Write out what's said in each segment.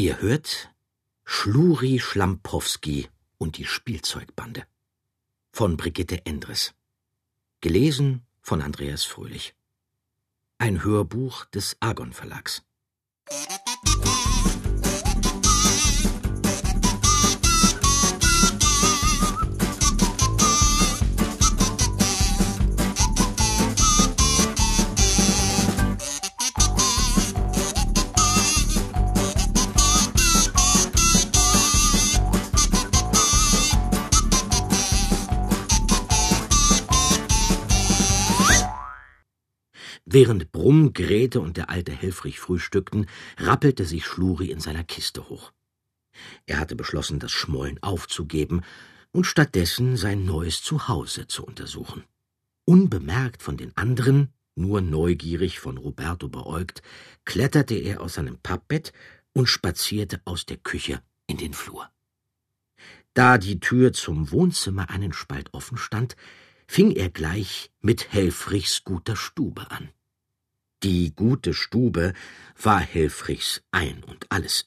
Ihr hört Schluri Schlampowski und die Spielzeugbande von Brigitte Endres. Gelesen von Andreas Fröhlich. Ein Hörbuch des Argon Verlags. Während Brumm, Grete und der alte Helfrich frühstückten, rappelte sich Schluri in seiner Kiste hoch. Er hatte beschlossen, das Schmollen aufzugeben und stattdessen sein neues Zuhause zu untersuchen. Unbemerkt von den anderen, nur neugierig von Roberto beäugt, kletterte er aus seinem Pappbett und spazierte aus der Küche in den Flur. Da die Tür zum Wohnzimmer einen Spalt offen stand, fing er gleich mit Helfrichs guter Stube an. Die gute Stube war Helfrichs Ein und Alles.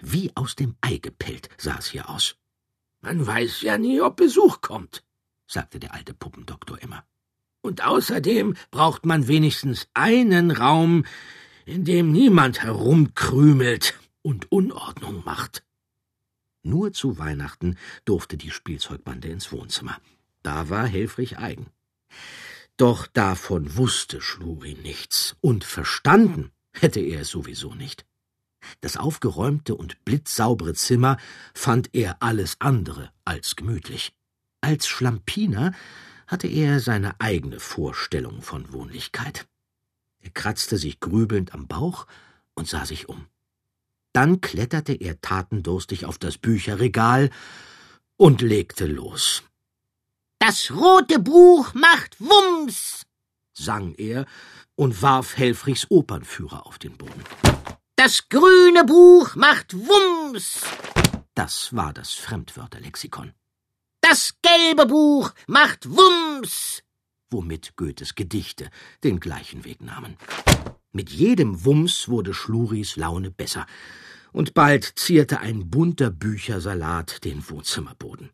Wie aus dem Ei gepellt sah es hier aus. Man weiß ja nie, ob Besuch kommt, sagte der alte Puppendoktor immer. Und außerdem braucht man wenigstens einen Raum, in dem niemand herumkrümelt und Unordnung macht. Nur zu Weihnachten durfte die Spielzeugbande ins Wohnzimmer. Da war Helfrich eigen. Doch davon wusste Schluri nichts, und verstanden hätte er es sowieso nicht. Das aufgeräumte und blitzsaubere Zimmer fand er alles andere als gemütlich. Als Schlampiner hatte er seine eigene Vorstellung von Wohnlichkeit. Er kratzte sich grübelnd am Bauch und sah sich um. Dann kletterte er tatendurstig auf das Bücherregal und legte los. Das rote Buch macht Wumms, sang er und warf Helfrichs Opernführer auf den Boden. Das grüne Buch macht Wumms. Das war das Fremdwörterlexikon. Das gelbe Buch macht Wumms, womit Goethes Gedichte den gleichen Weg nahmen. Mit jedem Wumms wurde Schluris Laune besser, und bald zierte ein bunter Büchersalat den Wohnzimmerboden.